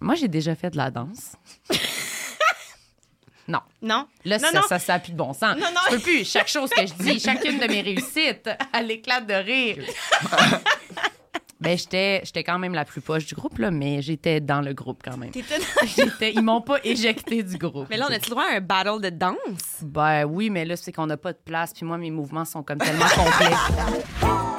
Moi, j'ai déjà fait de la danse. non. Non? Là, Non, ça, non. ça, ça a plus de bon sens. Non, non. Je peux plus. Chaque chose que je dis, chacune de mes réussites, elle éclate de rire. ben, j'étais, j'étais quand même la plus poche du groupe, là, mais j'étais dans le groupe quand même. T'étais dans- J'étais- ils m'ont pas éjecté du groupe. Mais là, on a-tu droit à un battle de danse? Ben oui, mais là, c'est qu'on n'a pas de place, puis moi, mes mouvements sont comme tellement complets.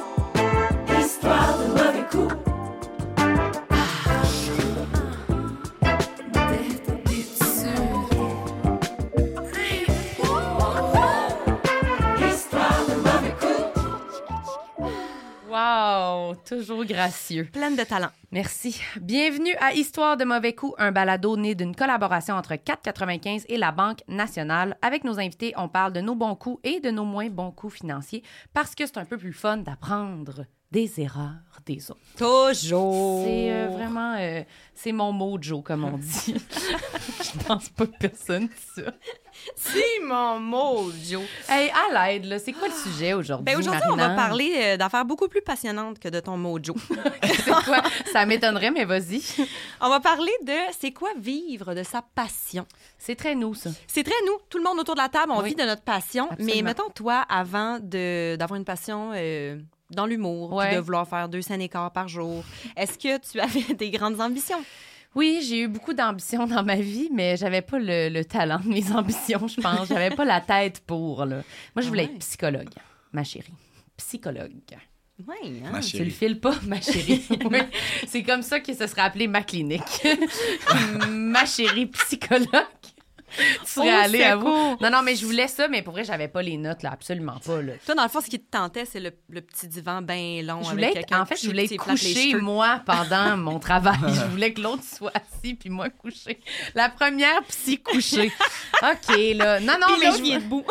Wow! Toujours gracieux. Pleine de talent. Merci. Bienvenue à Histoire de mauvais coups, un balado né d'une collaboration entre 4,95 et la Banque nationale. Avec nos invités, on parle de nos bons coups et de nos moins bons coups financiers parce que c'est un peu plus fun d'apprendre des erreurs des autres. Toujours. C'est euh, vraiment... euh, c'est mon mojo, comme on dit. Je pense pas que personne dit ça. C'est mon mot, Joe. Hey, à l'aide, là, c'est quoi le sujet aujourd'hui, Ben aujourd'hui, on va parler euh, d'affaires beaucoup plus passionnantes que de ton mojo. C'est quoi? Ça m'étonnerait, mais vas-y. on va parler de c'est quoi vivre de sa passion. C'est très nous, ça. C'est très nous, tout le monde autour de la table, on Oui. vit de notre passion. Absolument. Mais mettons, toi, avant de- d'avoir une passion euh, dans l'humour, Ouais. de vouloir faire deux scènes et quart par jour, est-ce que tu avais des grandes ambitions? Oui, j'ai eu beaucoup d'ambitions dans ma vie, mais j'avais pas le, le talent de mes ambitions, je pense. J'avais pas la tête pour. Là. Moi, je voulais Ah ouais. être psychologue, ma chérie. Psychologue. Oui, hein? Ma Tu le files pas, ma chérie. Oui. C'est comme ça que ce serait appelé ma clinique. ma chérie psychologue. Tu serais Oh, allée à vous. Non, non, mais je voulais ça, mais pour vrai, j'avais pas les notes, là, absolument pas. Là. Toi, dans le fond, ce qui te tentait, c'est le, le petit divan bien long. Je avec voulais être- quelqu'un en fait, je couché voulais être couchée, moi, pendant mon travail. Je voulais que l'autre soit assis, puis moi couchée. La première psy couchée. OK, là. Non, non, Puis mais je, est debout.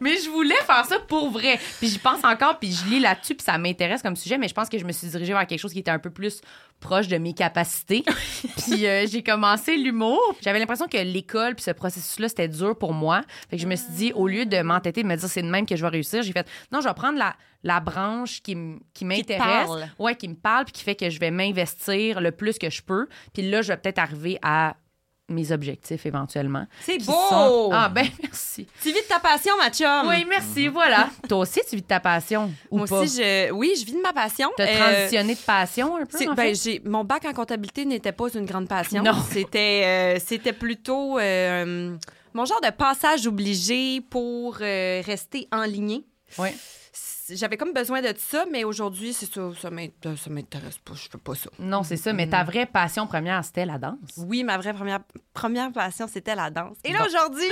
Mais je voulais faire ça pour vrai. Puis j'y pense encore, puis je lis là-dessus, puis ça m'intéresse comme sujet, mais je pense que je me suis dirigée vers quelque chose qui était un peu plus proche de mes capacités. puis euh, j'ai commencé l'humour. J'avais l'impression que l'école, puis ce processus-là, c'était dur pour moi. Fait que je me suis dit, au lieu de m'entêter, de me dire c'est de même que je vais réussir, j'ai fait non, je vais prendre la, la branche qui, qui m'intéresse. Ouais, qui me parle, puis qui fait que je vais m'investir le plus que je peux. Puis là, je vais peut-être arriver à mes objectifs éventuellement. C'est beau! sont- Ah, ben merci. Tu vis de ta passion, ma chum. Oui, merci, voilà. Toi aussi, tu vis de ta passion ou Moi pas? aussi, je... oui, je vis de ma passion. T'as Euh, transitionné de passion un peu, en ben, fait? mon bac en comptabilité n'était pas une grande passion. Non. C'était, euh, c'était plutôt euh, mon genre de passage obligé pour euh, rester enligné. Oui. J'avais comme besoin de ça, mais aujourd'hui, c'est ça, ça ça m'intéresse pas. Je fais pas ça. Non, c'est ça, mais ta vraie passion première, c'était la danse. Oui, ma vraie première, première passion, c'était la danse. Et là, Bon. aujourd'hui,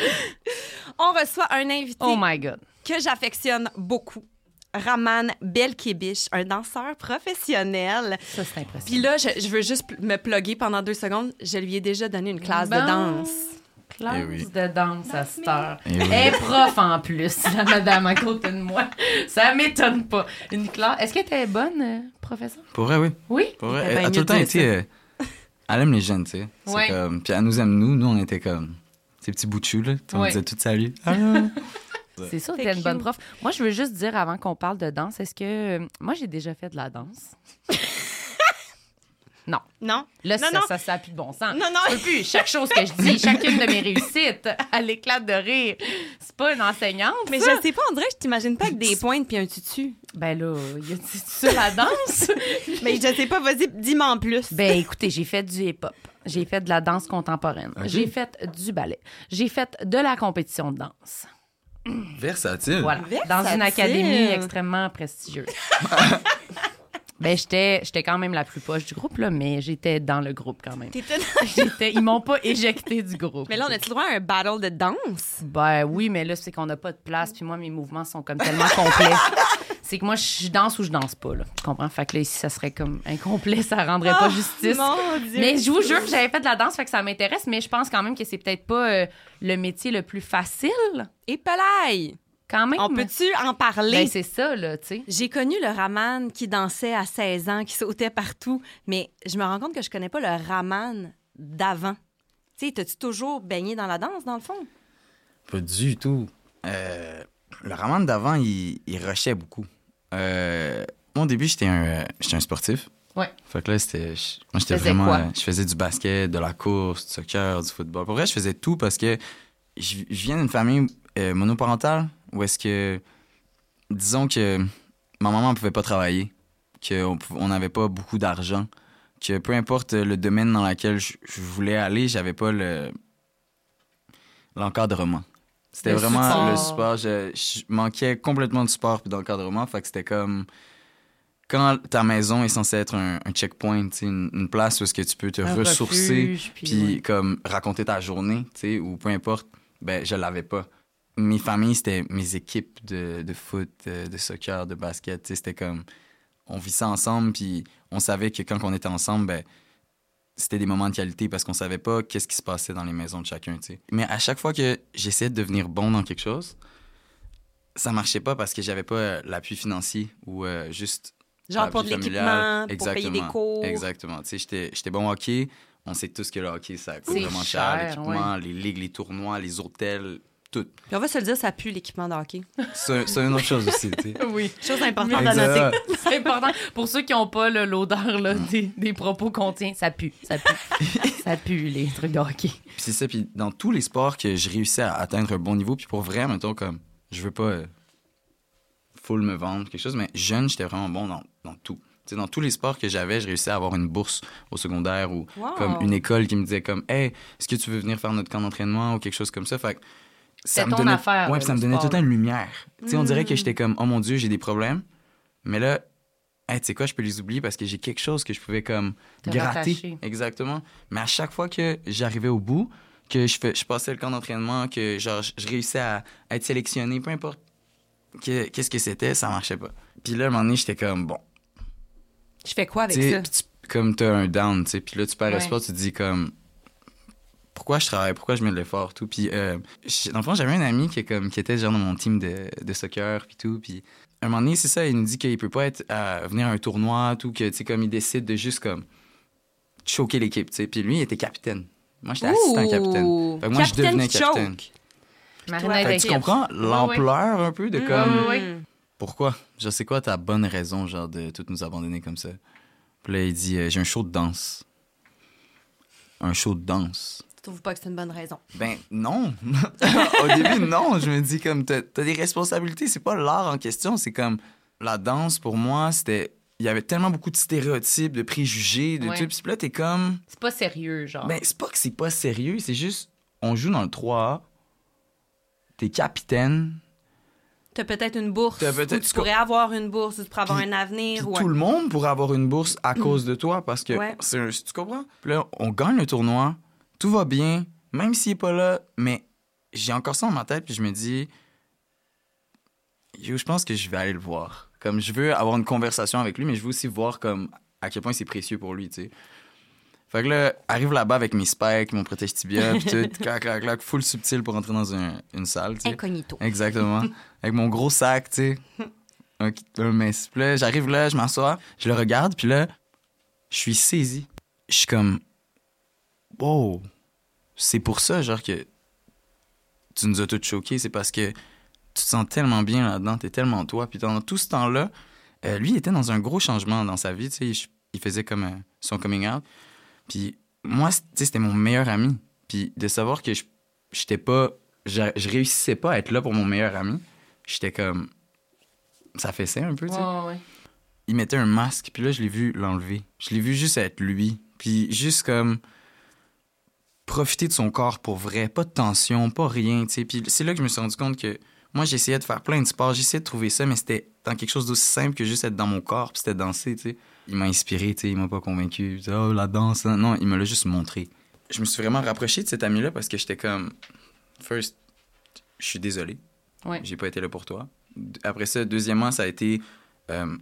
on reçoit un invité Oh my God. que j'affectionne beaucoup. Raman Belkebish, un danseur professionnel. Ça, c'est impressionnant. Puis là, je, je veux juste me plugger pendant deux secondes. Je lui ai déjà donné une classe Bon. de danse. Classe Eh oui. de danse à cette heure. Eh oui. Elle est prof en plus, la madame à côté de moi. Ça m'étonne pas. Une classe. Est-ce qu'elle était bonne, euh, professeur? Pour vrai, oui. Oui? Pour vrai. Elle a tout le temps été. euh, elle aime les jeunes, tu sais. Ouais. comme- Puis elle nous aime, nous. Nous, on était comme. Ces petits bouts de chou, là. On Ouais. disait tout salut. Ah. C'est ça, t'es une bonne prof. Moi, je veux juste dire avant qu'on parle de danse, est-ce que. euh, Moi, j'ai déjà fait de la danse? Non. Non? Là, Non, ça, non. ça, ça a plus de bon sens. Non, non. Je peux plus. Chaque chose que je dis, chacune de mes réussites, elle éclate de rire. C'est pas une enseignante. Mais ça? je sais pas, on dirait que je t'imagine pas avec des pointes puis un tutu. Ben là, y a ça la danse? Mais je sais pas, vas-y, dis-moi en plus. ben écoutez, j'ai fait du hip-hop. J'ai fait de la danse contemporaine. J'ai fait du ballet. J'ai fait de la compétition de danse. Versatile. Voilà. Dans Versatile. une académie extrêmement prestigieuse. ben, j'étais, j'étais quand même la plus poche du groupe, là, mais j'étais dans le groupe quand même. T'étais- J'étais, ils m'ont pas éjecté du groupe. Mais là, on a-tu le droit à un battle de danse? Ben oui, mais là, c'est qu'on n'a pas de place, puis moi, mes mouvements sont comme tellement complets. c'est que moi, je danse ou je danse pas, là. Tu comprends? Fait que là, ici, ça serait comme incomplet, ça rendrait pas Oh, justice. Mon Dieu. Mais je vous jure que j'avais fait de la danse, fait que ça m'intéresse, mais je pense quand même que c'est peut-être pas euh, le métier le plus facile, Et Pelaille, quand même. on peut-tu en parler? Ben, c'est ça, là, tu sais. J'ai connu le Raman qui dansait à 16 ans, qui sautait partout, mais je me rends compte que je connais pas le Raman d'avant. Tu sais, t'as-tu toujours baigné dans la danse, dans le fond? Pas du tout. Euh, le Raman d'avant, il, il rushait beaucoup. Euh, moi, au début, j'étais un, j'étais un sportif. Ouais. Fait que là, c'était. Moi, j'étais vraiment. quoi? euh, Je faisais du basket, de la course, du soccer, du football. Pour vrai, je faisais tout parce que je, je viens d'une famille euh, monoparentale où est-ce que. Disons que ma maman ne pouvait pas travailler, qu'on n'avait pas beaucoup d'argent, que peu importe le domaine dans lequel je, je voulais aller, j'avais pas le l'encadrement. C'était Le vraiment support. le support. Je, je manquais complètement de support puis d'encadrement. Fait que c'était comme quand ta maison est censée être un, un checkpoint, une, une place où est-ce que tu peux te Un ressourcer refuge, puis puis ouais. comme raconter ta journée, ou peu importe, ben je l'avais pas. Mes familles, c'était mes équipes de, de foot, de, de soccer, de basket, c'était comme on vit ça ensemble puis on savait que quand on était ensemble, ben c'était des moments de qualité parce qu'on savait pas qu'est-ce qui se passait dans les maisons de chacun, tu sais. Mais à chaque fois que j'essayais de devenir bon dans quelque chose, ça marchait pas parce que j'avais pas euh, l'appui financier ou euh, juste Genre pour de l'équipement, pour payer des cours. Exactement. J'étais, bon au hockey. On sait tous que le hockey, ça coûte vraiment cher, cher. L'équipement, les ligues, les tournois, les hôtels, tout. Puis on va se le dire, ça pue l'équipement de hockey. C'est, c'est une autre chose aussi, tu sais. Oui. Chose importante Mais à noter. C'est important. Pour ceux qui n'ont pas là, l'odeur là, des, des propos qu'on tient, ça pue. Ça pue. ça pue, les trucs de hockey. Puis c'est ça. Puis dans tous les sports que je réussis à atteindre un bon niveau, puis pour vrai, mettons, comme, je veux pas euh, full me vendre, quelque chose, mais jeune, j'étais vraiment bon dans, dans tout. Tu sais, dans tous les sports que j'avais, je réussissais à avoir une bourse au secondaire ou Wow. comme une école qui me disait comme hey est-ce que tu veux venir faire notre camp d'entraînement ou quelque chose comme ça? Fait que ça me ton donnait affaire, ouais puis ça me donnait sport, tout le temps une lumière tu sais on dirait que Mm. j'étais comme oh mon dieu j'ai des problèmes mais là hey, tu sais quoi je peux les oublier parce que j'ai quelque chose que je pouvais comme Te gratter rattacher. exactement mais à chaque fois que j'arrivais au bout que je fais je passais le camp d'entraînement que genre je réussissais à être sélectionné peu importe que- qu'est-ce que c'était ça marchait pas puis là à un moment donné j'étais comme bon Je fais quoi avec ça? puis tu- comme t'as un down, tu sais, puis là, tu perds Ouais. espoir, tu te dis comme... Pourquoi je travaille? Pourquoi je mets de l'effort? Tout. Puis, euh, dans le fond, j'avais un ami qui, est comme, qui était genre dans mon team de, de soccer, puis tout. Puis, à un moment donné, c'est ça, il nous dit qu'il peut pas être à venir à un tournoi, tout, que, tu sais, comme il décide de juste, comme, choquer l'équipe, tu sais. Puis lui, il était capitaine. Moi, j'étais assistant capitaine. Fait que moi, je Capitaine devenais capitaine. Fait que tu comprends l'ampleur un peu de Mm, comme... Mm. Pourquoi? Je sais quoi ta bonne raison, genre, de tout nous abandonner comme ça? Puis là, il dit, euh, j'ai un show de danse. Un show de danse. Trouves pas que c'est une bonne raison? Ben, non. Au début, non. Je me dis, comme, t'as t'as des responsabilités. C'est pas l'art en question. C'est comme, la danse, pour moi, c'était. Il y avait tellement beaucoup de stéréotypes, de préjugés, de Ouais. tout. Puis là, t'es comme. C'est pas sérieux, genre. Ben, c'est pas que c'est pas sérieux. C'est juste, on joue dans le 3A. T'es capitaine. T'as peut-être une bourse. Ou tu pourrais avoir une bourse, ou tu pourrais avoir Puis- un avenir. Ou tout le monde pourrait avoir une bourse à cause de toi parce que Ouais. c'est un- tu comprends? Puis là, on gagne le tournoi, tout va bien, même s'il est pas là, mais j'ai encore ça dans ma tête puis je me dis yo, je pense que je vais aller le voir. Comme je veux avoir une conversation avec lui, mais je veux aussi voir comme à quel point c'est précieux pour lui, tu sais. Fait que là, arrive là-bas avec mes spikes, mon protège tibia, puis tout, clac, clac, clac, full subtil pour entrer dans un- une salle, tu sais. Incognito. Exactement. Avec mon gros sac, tu sais. Mince. Puis là, j'arrive là, je m'assois, je le regarde, puis là, je suis saisi. Je suis comme, wow, c'est pour ça, genre, que tu nous as tous choqués. C'est parce que tu te sens tellement bien là-dedans, t'es tellement toi. Puis dans tout ce temps-là, euh, lui, il était dans un gros changement dans sa vie, tu sais. Il, faisait comme euh, son coming out. Puis moi, c- tu sais, c'était mon meilleur ami. Puis de savoir que je j'étais pas je, je réussissais pas à être là pour mon meilleur ami j'étais comme ça fessait un peu tu sais Ouais, ouais, ouais. il mettait un masque puis là je l'ai vu l'enlever je l'ai vu juste être lui puis juste comme profiter de son corps pour vrai pas de tension pas rien tu sais puis c'est là que je me suis rendu compte que moi j'essayais de faire plein de sports j'essayais de trouver ça mais c'était dans quelque chose d'aussi simple que juste être dans mon corps puis c'était danser tu sais il m'a inspiré tu sais il m'a pas convaincu oh la danse hein. non il me l'a juste montré je me suis vraiment rapproché de cet ami là parce que j'étais comme first je suis désolé Ouais. j'ai pas été là pour toi. Après ça, deuxièmement, ça a été. euh,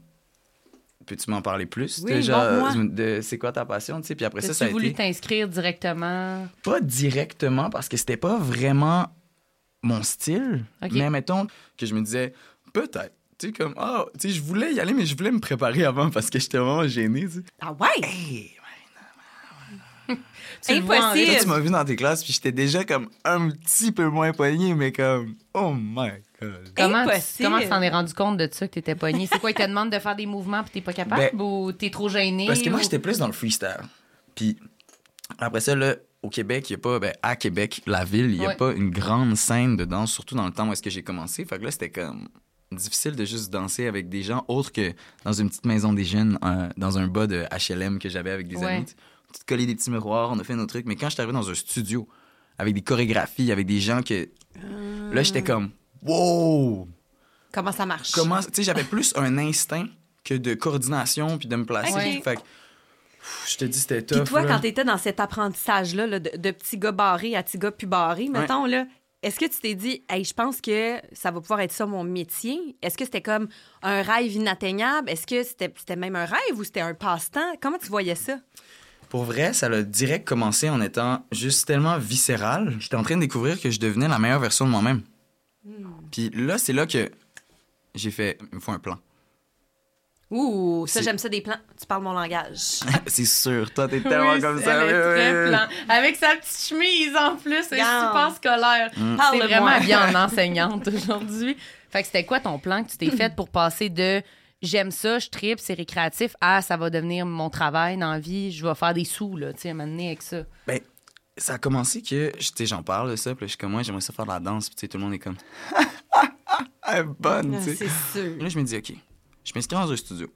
Peux-tu m'en parler plus? Oui, déjà, de c'est quoi ta passion? tu sais? Puis après ça, ça a voulu été. t'inscrire directement? Pas directement parce que c'était pas vraiment mon style. Mais mettons que je me disais, peut-être. Tu sais, comme, ah, tu sais, je voulais y aller, mais je voulais me préparer avant parce que j'étais vraiment gêné. Ah ouais? Hey, Tu vois Impossible. rythme. Toi, tu m'as vu dans tes classes, puis j'étais déjà comme un petit peu moins poigné, mais comme, oh my. Comment tu Impossible. comment tu t'en es rendu compte de ça que t'étais pogné? C'est quoi, ils te demandent de faire des mouvements puis t'es pas capable Ben, ou t'es trop gêné? Parce que moi, ou- j'étais plus dans le freestyle. Puis après ça, là, au Québec, il y a pas, ben, à Québec, la ville, il n'y a Ouais. pas une grande scène de danse, surtout dans le temps où est-ce que j'ai commencé. Fait que là, c'était comme difficile de juste danser avec des gens autres que dans une petite maison des jeunes, euh, dans un bas de HLM que j'avais avec des Ouais. amis. Tu te collais des petits miroirs, on a fait nos trucs. Mais quand je suis arrivé dans un studio avec des chorégraphies, avec des gens que. Là, j'étais comme, wow! Comment ça marche? Comment. Tu sais, j'avais plus un instinct que de coordination puis de me placer. Fait que, je te dis, c'était tough. Puis toi, là. quand tu étais dans cet apprentissage-là là, de, de petit gars barré à petit gars plus barré, mettons, là, est-ce que tu t'es dit, hey, je pense que ça va pouvoir être ça mon métier? Est-ce que c'était comme un rêve inatteignable? Est-ce que c'était c'était même un rêve ou c'était un passe-temps? Comment tu voyais ça? Pour vrai, ça a direct commencé en étant juste tellement viscéral. J'étais en train de découvrir que je devenais la meilleure version de moi-même. Puis là, c'est là que j'ai fait, il me faut un plan. Ouh, ça, j'aime ça des plans. Tu parles mon langage. c'est sûr, toi, t'es tellement Oui, comme elle ça. est très plan. Avec sa petite chemise en plus, elle est super scolaire. Mm. C'est vraiment bien en enseignante aujourd'hui. Fait que c'était quoi ton plan que tu t'es fait pour passer de j'aime ça, je tripe, c'est récréatif à ça va devenir mon travail dans la vie, je vais faire des sous, là, tu sais, à un moment donné avec ça? Ben, ça a commencé que, tu j'en parle de ça, puis je suis comme, moi, j'aimerais ça faire de la danse, puis tout le monde est comme, elle est bonne, Ah, tu sais. c'est sûr. Là, je me dis, OK, je m'inscris dans un studio.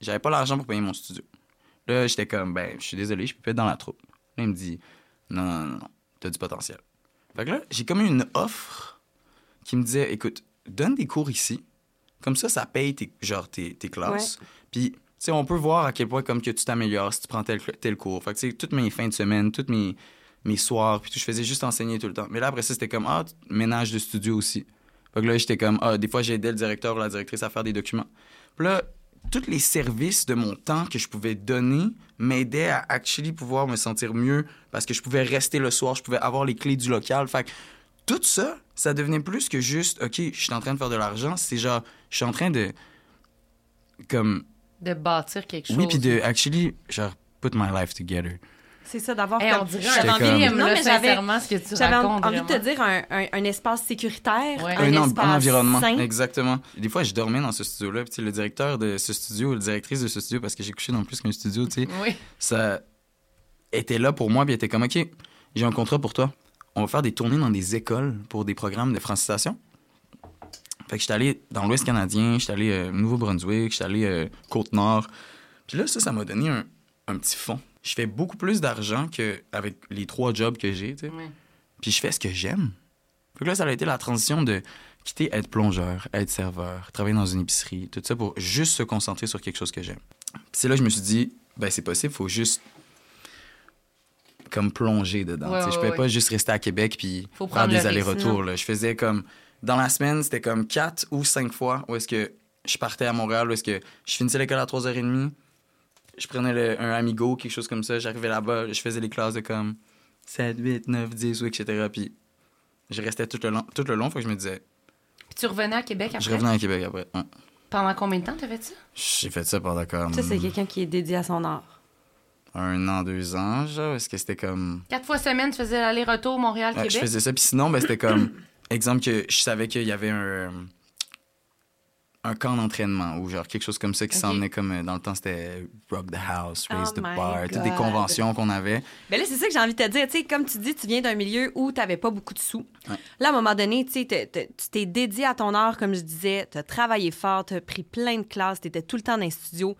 J'avais pas l'argent pour payer mon studio. Là, j'étais comme, ben, je suis désolé, je peux pas être dans la troupe. Là, il me dit, non, non, non, non, t'as du potentiel. Fait que là, j'ai comme eu une offre qui me disait, écoute, donne des cours ici. Comme ça, ça paye tes, genre, tes, tes classes. Puis, tu sais, on peut voir à quel point comme que tu t'améliores si tu prends tel, tel cours. Fait que, tu sais, toutes mes fins de semaine, toutes mes, mes soirs, puis tout, je faisais juste enseigner tout le temps. Mais là, après ça, c'était comme, ah, ménage de studio aussi. Fait que là, j'étais comme, ah, des fois, j'aidais le directeur ou la directrice à faire des documents. Puis là, tous les services de mon temps que je pouvais donner m'aidaient à actually pouvoir me sentir mieux parce que je pouvais rester le soir, je pouvais avoir les clés du local. Fait que tout ça, ça devenait plus que juste, OK, je suis en train de faire de l'argent. C'est genre, je suis en train de. Comme. De bâtir quelque chose. Oui, puis de actually, genre, put my life together. C'est ça, d'avoir Hey, on comme- dirait j'avais un envie- comme- film, Non, là, mais j'avais- sincèrement, ce que tu J'avais racontes. envie de te dire un, un- un espace sécuritaire, Ouais. un, espace un environnement. sain. Exactement. Des fois, je dormais dans ce studio-là. Puis, tu sais, le directeur de ce studio, la directrice de ce studio, parce que j'ai couché dans plus qu'un studio, tu sais, Oui. ça était là pour moi. Puis, était comme, OK, j'ai un contrat pour toi. On va faire des tournées dans des écoles pour des programmes de francisation. Fait que j'étais allé dans l'Ouest canadien, j'étais allé euh, Nouveau-Brunswick, j'étais allé euh, Côte-Nord. Puis là, ça, ça m'a donné un, un petit fond. Je fais beaucoup plus d'argent qu'avec les trois jobs que j'ai, tu sais. Oui. Puis je fais ce que j'aime. Fait que là, ça a été la transition de quitter être plongeur, être serveur, travailler dans une épicerie, tout ça pour juste se concentrer sur quelque chose que j'aime. Puis c'est là que je me suis dit, ben c'est possible, faut juste comme plonger dedans. Ouais, tu sais, je ouais, pouvais ouais. pas juste rester à Québec puis Faut faire des allers-retours. Je faisais comme dans la semaine, c'était comme quatre ou cinq fois où est-ce que je partais à Montréal, où est-ce que je finissais l'école à 3h30, je prenais le- un Amigo, quelque chose comme ça, j'arrivais là-bas, je faisais les classes de comme 7, 8, 9, 10, ou etc. Puis je restais tout le long, tout le long faut que je me disais, Puis tu revenais à Québec après? je revenais à Québec après. Ouais. Pendant combien de temps t'as fait ça? J'ai fait ça pendant comme Ça, c'est quelqu'un qui est dédié à son art. un an, deux ans, genre, est-ce que c'était comme... Quatre fois semaine, tu faisais l'aller-retour Ouais, Montréal-Québec? je faisais ça, puis sinon, ben, c'était comme, exemple que je savais qu'il y avait un... un camp d'entraînement ou genre quelque chose comme ça qui Ok. s'en venait comme euh, dans le temps c'était Rock the House, Raise Oh the Bar, toutes des conventions qu'on avait. Ben là, c'est ça que j'ai envie de te dire. Tu sais, comme tu dis, tu viens d'un milieu où tu n'avais pas beaucoup de sous. Ouais. Là, à un moment donné, tu tu t'es dédié à ton art, comme je disais. Tu as travaillé fort, tu as pris plein de classes, tu étais tout le temps dans les studios.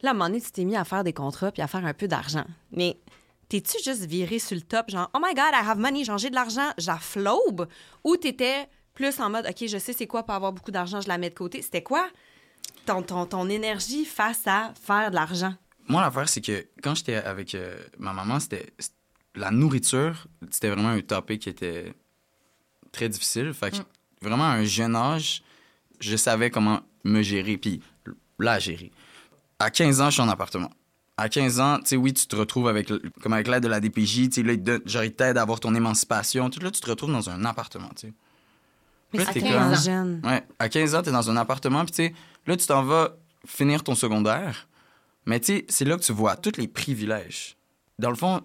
Là, à un moment donné, tu t'es mis à faire des contrats puis à faire un peu d'argent. Mais t'es-tu juste viré sur le top, genre, oh my God, I have money, genre, j'ai de l'argent, j'afflaube? Ou t'étais plus en mode, OK, je sais c'est quoi pas avoir beaucoup d'argent, je la mets de côté. C'était quoi ton, ton, ton énergie face à faire de l'argent? Moi, l'affaire, c'est que quand j'étais avec euh, ma maman, c'était la nourriture, c'était vraiment un topic qui était très difficile. Fait que vraiment, à un jeune âge, je savais comment me gérer, puis la gérer. À 15 ans, je suis en appartement. À 15 ans, tu sais, oui, tu te retrouves avec, comme avec l'aide de la DPJ, tu sais, là, genre, ils t'aident à avoir ton émancipation. Tout là, tu te retrouves dans un appartement, tu sais. Mais Là, c'est t'es tellement comme- jeune. Ouais, à 15 ans, t'es dans un appartement, puis tu sais, là, tu t'en vas finir ton secondaire. Mais tu sais, c'est là que tu vois tous les privilèges. Dans le fond,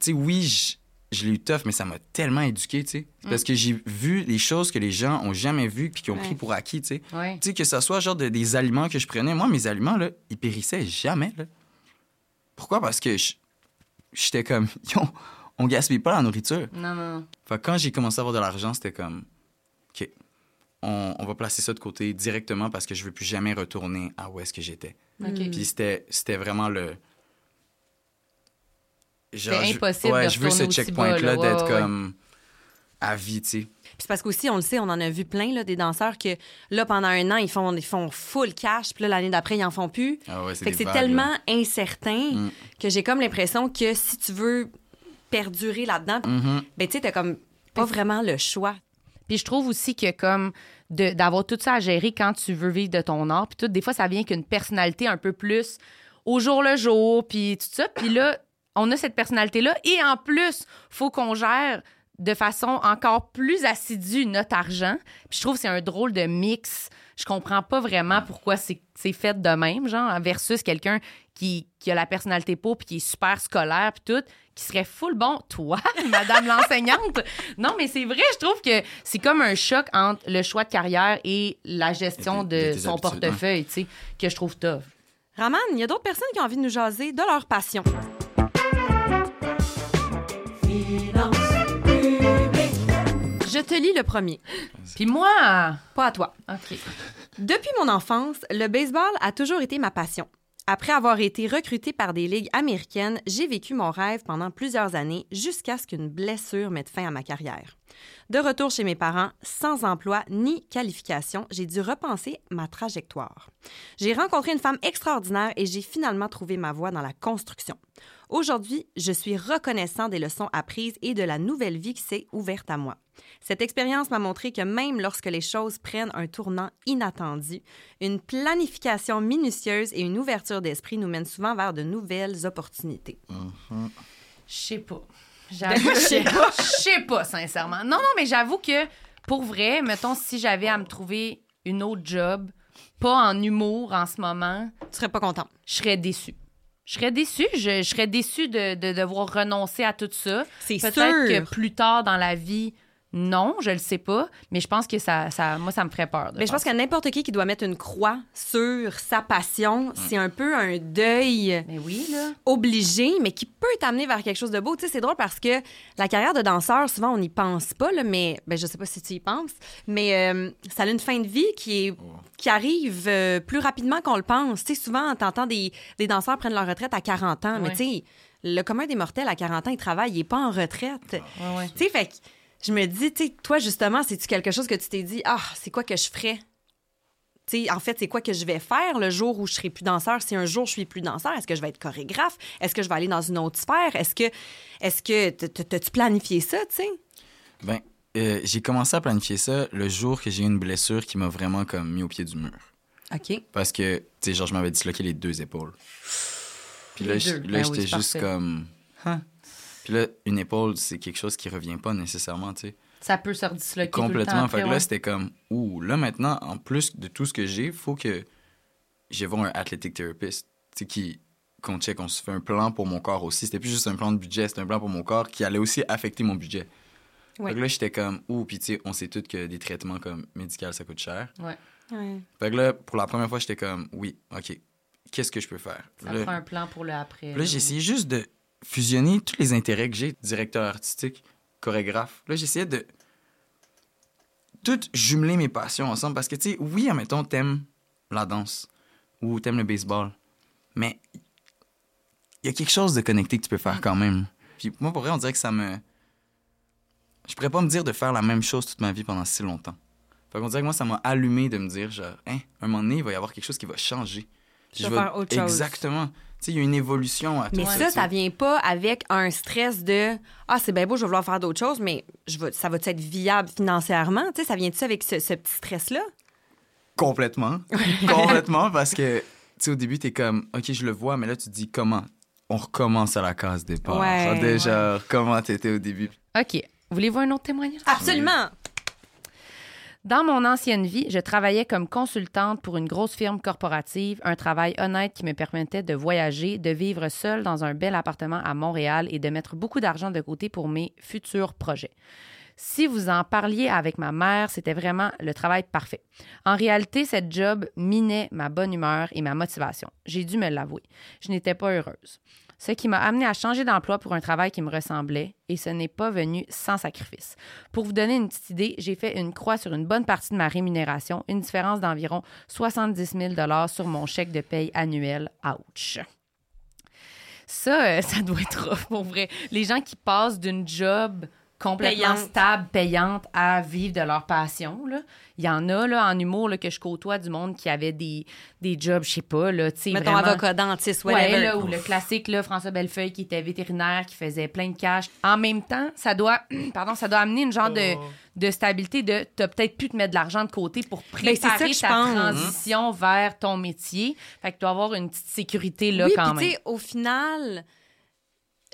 tu sais, oui, je l'ai eu tough, mais ça m'a tellement éduqué, tu sais. Parce que j'ai vu des choses que les gens ont jamais vues puis qui ont Ouais. pris pour acquis, tu sais. Ouais. Tu sais, que ça soit genre de- des aliments que je prenais. Moi, mes aliments, là, ils périssaient jamais, là. Pourquoi? Parce que je- j'étais comme, Yo, on gaspille pas la nourriture. Non, non, non. Fait que quand j'ai commencé à avoir de l'argent, c'était comme, on, on va placer ça de côté directement parce que je veux plus jamais retourner à où est-ce que j'étais. OK. Puis c'était, c'était vraiment le. Genre, C'était je- impossible Ouais, de je veux ce checkpoint-là d'être ouais, ouais. comme à vie, tu sais. Puis c'est parce qu'aussi, on le sait, on en a vu plein, là, des danseurs que, là, pendant un an, ils font, ils font full cash, puis là, l'année d'après, ils en font plus. Ah ouais, c'est Fait que c'est vagues, tellement là. incertain Mm. que j'ai comme l'impression que si tu veux perdurer là-dedans, Mhm. ben, tu sais, t'as comme pas vraiment le choix. Puis je trouve aussi que comme d'avoir tout ça à gérer quand tu veux vivre de ton art, puis tout, des fois, ça vient qu'une personnalité un peu plus au jour le jour, puis tout ça. Puis là, on a cette personnalité-là. Et en plus, faut qu'on gère de façon encore plus assidue notre argent. Puis je trouve que c'est un drôle de mix. Je comprends pas vraiment pourquoi c'est fait de même, genre, versus quelqu'un qui, qui a la personnalité pour puis qui est super scolaire puis tout, qui serait full bon. Toi, madame l'enseignante? Non, mais c'est vrai, je trouve que c'est comme un choc entre le choix de carrière et la gestion de- son habitudes, portefeuille, tu sais, que je trouve tough. Raman, il y a d'autres personnes qui ont envie de nous jaser de leur passion. Je te lis le premier, Puis moi, pas à toi. OK. Depuis mon enfance, le baseball a toujours été ma passion. Après avoir été recruté par des ligues américaines, j'ai vécu mon rêve pendant plusieurs années jusqu'à ce qu'une blessure mette fin à ma carrière. De retour chez mes parents, sans emploi ni qualification, j'ai dû repenser ma trajectoire. J'ai rencontré une femme extraordinaire et j'ai finalement trouvé ma voie dans la construction. Aujourd'hui, je suis reconnaissant des leçons apprises et de la nouvelle vie qui s'est ouverte à moi. Cette expérience m'a montré que même lorsque les choses prennent un tournant inattendu, une planification minutieuse et une ouverture d'esprit nous mènent souvent vers de nouvelles opportunités. Je sais pas. Je sais pas. Je sais pas, sincèrement. Non, non, mais j'avoue que, pour vrai, mettons, si j'avais à me trouver une autre job, pas en humour en ce moment, Tu serais pas content. je serais déçue. Je serais déçue. Je, je serais déçue de, de devoir renoncer à tout ça. C'est Peut-être sûr. que plus tard dans la vie, non, je le sais pas. Mais je pense que ça, ça moi, ça me ferait peur. Mais je pense qu'à n'importe qui qui doit mettre une croix sur sa passion, c'est un peu un deuil ça. Mais oui, là. obligé, mais qui peut t'amener vers quelque chose de beau. Tu sais, c'est drôle parce que la carrière de danseur, souvent, on n'y pense pas, là, mais ben, je sais pas si tu y penses, mais euh, ça a une fin de vie qui, est, qui arrive euh, plus rapidement qu'on le pense. Tu sais, souvent, t'entends des, des danseurs prennent leur retraite à 40 ans, mais tu sais, le commun des mortels à 40 ans, il travaille, il est pas en retraite. Ouais. Tu sais, fait je me dis, tu sais, toi, justement, c'est-tu quelque chose que tu t'es dit, ah, c'est quoi que je ferais? Tu sais, en fait, c'est quoi que je vais faire le jour où je serai plus danseur? Si un jour je suis plus danseur, est-ce que je vais être chorégraphe? Est-ce que je vais aller dans une autre sphère? Est-ce que, est-ce que, t'as-tu planifié ça, tu sais? Ben, euh, j'ai commencé à planifier ça le jour que j'ai eu une blessure qui m'a vraiment comme mis au pied du mur. OK. Parce que, tu sais, genre, je m'avais disloqué les deux épaules. Puis là, là Ben oui, j'étais juste parfait. comme. Hein? Puis là, une épaule, c'est quelque chose qui revient pas nécessairement, tu sais. Ça peut se redisloquer tout le temps Complètement. après, fait que là, ouais. c'était comme, ouh, là maintenant, en plus de tout ce que j'ai, faut que j'ai voir un athletic therapist, tu sais, qui qu'on check, on se fait un plan pour mon corps aussi. C'était plus juste un plan de budget, c'était un plan pour mon corps qui allait aussi affecter mon budget. Ouais. Fait que là, j'étais comme, ouh, puis tu sais, on sait tous que des traitements comme médicaux, ça coûte cher. Ouais. Ouais. Fait que là, pour la première fois, j'étais comme, oui, OK, qu'est-ce que je peux faire? Ça Là- prend un plan pour le après. Là, j'ai essayé juste de fusionner tous les intérêts que j'ai, directeur artistique, chorégraphe. Là, j'essayais de tout jumeler mes passions ensemble parce que, tu sais, oui, admettons, t'aimes la danse ou t'aimes le baseball, mais il y a quelque chose de connecté que tu peux faire quand même. Puis moi, pour vrai, on dirait que ça me... Je pourrais pas me dire de faire la même chose toute ma vie pendant si longtemps. Fait qu'on dirait que moi, ça m'a allumé de me dire, genre, hein, un moment donné, il va y avoir quelque chose qui va changer. Je vas faire autre. Exactement. Il y a une évolution à tout Mais ça. ça, tu vient pas avec un stress de Ah, c'est bien beau, je vais vouloir faire d'autres choses, mais je vais, ça va être viable financièrement? Tu sais, ça vient-tu avec ce, ce petit stress-là? Complètement. Complètement, parce que, tu au début, t'es comme, OK, je le vois, mais là, tu te dis comment? On recommence à la case départ. Ouais, Genre, déjà, comment t'étais au début? OK. Voulez-vous un autre témoignage? Absolument! Dans mon ancienne vie, je travaillais comme consultante pour une grosse firme corporative, un travail honnête qui me permettait de voyager, de vivre seule dans un bel appartement à Montréal et de mettre beaucoup d'argent de côté pour mes futurs projets. Si vous en parliez avec ma mère, c'était vraiment le travail parfait. En réalité, cette job minait ma bonne humeur et ma motivation. J'ai dû me l'avouer. Je n'étais pas heureuse. Ce qui m'a amené à changer d'emploi pour un travail qui me ressemblait, et ce n'est pas venu sans sacrifice. Pour vous donner une petite idée, j'ai fait une croix sur une bonne partie de ma rémunération, une différence d'environ 70 000 sur mon chèque de paye annuel. Ouch! Ça, euh, ça doit être pour vrai. Les gens qui passent d'une job complètement Payante. stable, payante, à vivre de leur passion, là. Il y en a, là, en humour, là, que je côtoie du monde qui avait des, des jobs, je sais pas, là, Mettons vraiment- avocat, dentiste, Ouais, là, ou le classique, là, François Bellefeuille, qui était vétérinaire, qui faisait plein de cash. En même temps, ça doit, pardon, ça doit amener une genre de, de stabilité de t'as peut-être pu te mettre de l'argent de côté pour Ben, ça préparer que ta pense. transition vers ton métier. Fait que tu dois avoir une petite sécurité là oui, quand puis tu même. sais, au final,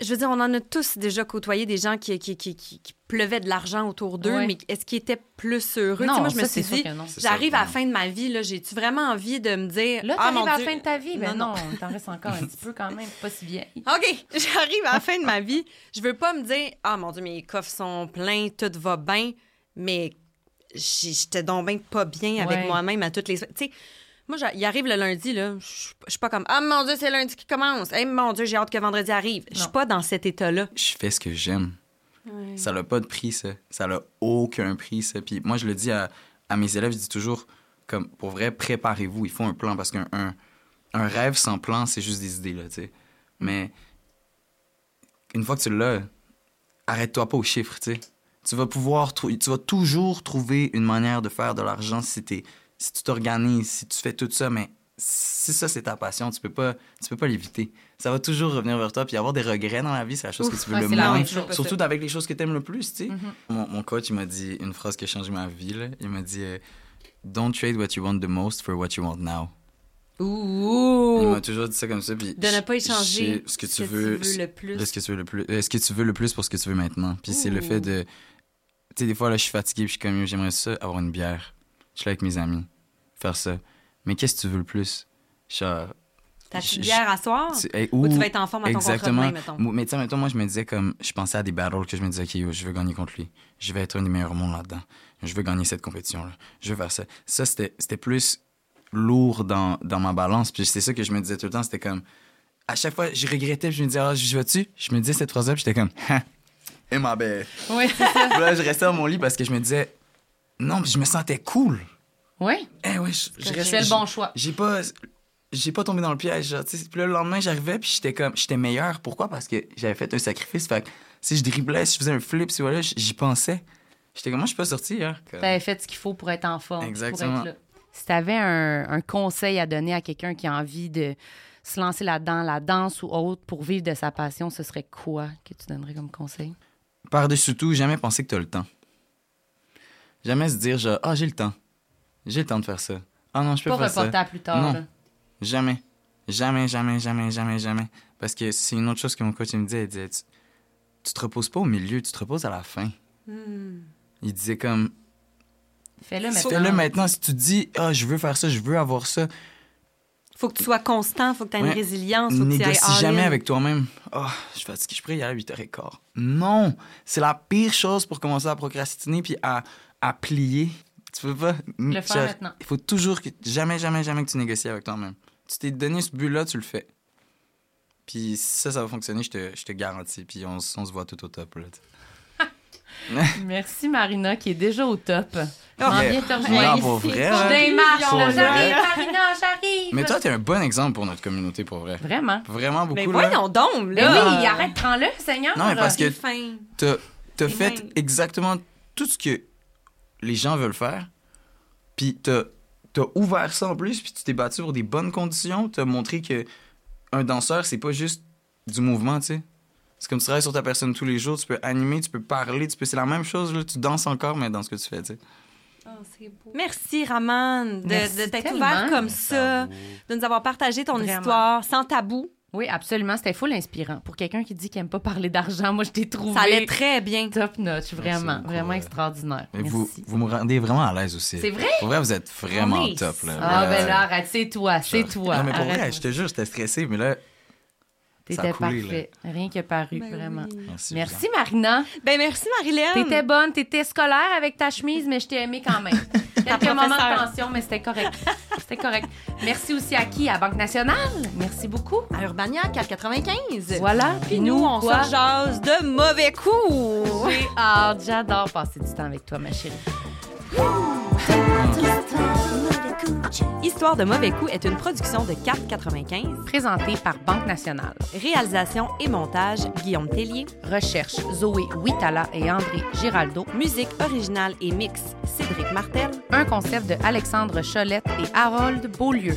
je veux dire, on en a tous déjà côtoyé des gens qui, qui, qui, qui, qui pleuvaient de l'argent autour d'eux, Ouais. mais est-ce qu'ils étaient plus heureux? Tu sais, Non, moi, je me ça, suis c'est sûr dit, non. J'arrive à la non. fin de ma vie, là, j'ai-tu vraiment envie de me dire... Là, ah, t'arrives mon à la fin de ta vie? Ben Non, non, non. t'en restes encore un petit peu quand même. Pas si vieille. OK, j'arrive à la fin de ma vie. Je veux pas me dire, ah mon Dieu, mes coffres sont pleins, tout va bien, mais j'étais donc bien pas bien avec Ouais. moi-même à toutes les. Tu sais, moi, il arrive le lundi, là, je suis pas comme, ah mon Dieu, c'est lundi qui commence. Eh mon Dieu, j'ai hâte que vendredi arrive. Je suis pas dans cet état-là. Je fais ce que j'aime. Ça n'a pas de prix, ça. Ça n'a aucun prix, ça. Puis moi, je le dis à, à mes élèves, je dis toujours, comme, pour vrai, préparez-vous. Il faut un plan parce qu'un un, un rêve sans plan, c'est juste des idées, là, tu sais. Mais une fois que tu l'as, arrête-toi pas aux chiffres, tu sais. Tu vas pouvoir, tu vas toujours trouver une manière de faire de l'argent si, t'es- si tu t'organises, si tu fais tout ça, mais si ça c'est ta passion, tu peux pas, tu peux pas l'éviter. Ça va toujours revenir vers toi, puis avoir des regrets dans la vie, c'est la chose Ouf, que tu veux ouais, le moins. Surtout avec les choses que tu aimes le plus, tu sais. Mhm. mon, mon coach, il m'a dit une phrase qui a changé ma vie, là. Il m'a dit euh, Don't trade what you want the most for what you want now. Il Ouh! m'a toujours dit ça comme ça, puis De ne pas échanger ce que tu veux, le plus. de ce que tu veux le plus, euh, ce que tu veux le plus pour ce que tu veux maintenant. Puis c'est le fait de, tu sais, des fois là, je suis fatigué, puis je suis comme, j'aimerais ça avoir une bière. Je suis là avec mes amis, faire ça. Mais qu'est-ce que tu veux le plus? Genre, Ta bière à soir? tu, hey, Ou ou- tu vas être en forme à ton Exactement. mettons? Mais tu sais, mettons, moi, je me disais comme. Je pensais à des battles que je me disais, OK, yo, je veux gagner contre lui. Je vais être un des meilleurs au monde là-dedans. Je veux gagner cette compétition-là. Je veux faire ça. Ça, c'était plus lourd dans, dans ma balance. Puis c'est ça que je me disais tout le temps. C'était comme. À chaque fois, je regrettais, puis je me disais, ah, je vais-tu? Je me disais cette phrase-là, puis j'étais comme, et ma belle. Oui, c'est ça. Puis là, je restais dans mon lit parce que je me disais, non, puis je me sentais cool. Oui, Eh ouais, je, restais- le bon choix. j'ai pas j'ai pas tombé dans le piège genre, puis là, le lendemain j'arrivais puis j'étais comme j'étais meilleur pourquoi? Parce que j'avais fait un sacrifice fait que si je driblais si je faisais un flip si voilà j'y pensais j'étais comme moi je suis pas sorti hier Comme- T'avais fait ce qu'il faut pour être en forme. Exactement. Pour être là. Si t'avais un, un conseil à donner à quelqu'un qui a envie de se lancer là-dedans, la danse ou autre, pour vivre de sa passion, ce serait quoi que tu donnerais comme conseil? par-dessus tout jamais penser que t'as le temps jamais se dire genre ah j'ai le temps j'ai le temps de faire ça ah non je peux Pas faire ça reporter à plus tard. Non. là. Jamais. Jamais, jamais, jamais, jamais, jamais. Parce que c'est une autre chose que mon coach il me disait. Il disait, tu, tu te reposes pas au milieu, tu te reposes à la fin. Hmm. Il disait comme, Fais-le maintenant. fais-le maintenant. Si tu te dis, ah, je veux faire ça, je veux avoir ça, Faut que tu sois constant, faut que tu aies Ouais. une résilience, faut que tu négocie all jamais in. avec toi-même. Oh, je suis fatigué, je pourrais y aller à 8h15. Non! C'est la pire chose pour commencer à procrastiner puis à, à plier. Tu peux pas. Le faire Genre, maintenant. Il faut toujours que. Jamais, jamais, jamais que tu négocies avec toi-même. Tu t'es donné ce but-là, tu le fais. Puis ça, ça va fonctionner, je te, je te garantis. Puis on, on se voit tout au top. Là. Merci Marina, qui est déjà au top. Yeah. viens te Non, pour vrai, Je hein. démarche, là, j'arrive, Marina, j'arrive. Mais toi, t'es un bon exemple pour notre communauté, pour vrai. Vraiment. Vraiment beaucoup. Mais là. voyons donc, Mais là. oui, arrête, prends-le, Seigneur. Non, mais parce que t'as t'as C'est fait même- exactement tout ce que les gens veulent faire. Puis t'as as ouvert ça en plus, puis tu t'es battu pour des bonnes conditions. T'as montré que un danseur, c'est pas juste du mouvement, tu sais. C'est comme tu travailles sur ta personne tous les jours, tu peux animer, tu peux parler, tu peux... c'est la même chose, là. Tu danses encore, mais dans ce que tu fais, tu sais. Merci, Raman, de, Merci de t'être ouvert comme ça, de nous avoir partagé ton Vraiment. histoire sans tabou. Oui, absolument. C'était full inspirant. Pour quelqu'un qui dit qu'il aime pas parler d'argent, moi, je t'ai trouvé Ça allait très bien. top notch. Vraiment, beaucoup, vraiment ouais. extraordinaire. Mais Merci. vous, vous me rendez vraiment à l'aise aussi. C'est vrai? Pour vrai, vous êtes vraiment Oui. top. Là. Ah, Ouais. ben là, arrête, c'est toi, c'est toi. Non, mais pour Arrête. vrai, je te jure, j'étais stressé, mais là, ça a T'étais parfait. Rien que paru, Ben vraiment. oui. merci. Merci, Marina. Ben merci, Marilyn. T'étais bonne, t'étais scolaire avec ta chemise, mais je t'ai aimé quand même. Quelques moments de tension, mais c'était correct. C'était correct. Merci aussi à qui? À Banque Nationale. Merci beaucoup. À Urbania 495. Voilà. Puis nous, on quoi? se jase de mauvais coups. J'ai hâte. J'adore passer du temps avec toi, ma chérie. Histoire de mauvais coups est une production de 495. Présenté par Banque Nationale. Réalisation et montage Guillaume Tellier. Recherche Zoé Huitala et André Giraldo. Musique originale et mix Cédric Martel. Un concept de Alexandre Cholette et Harold Beaulieu.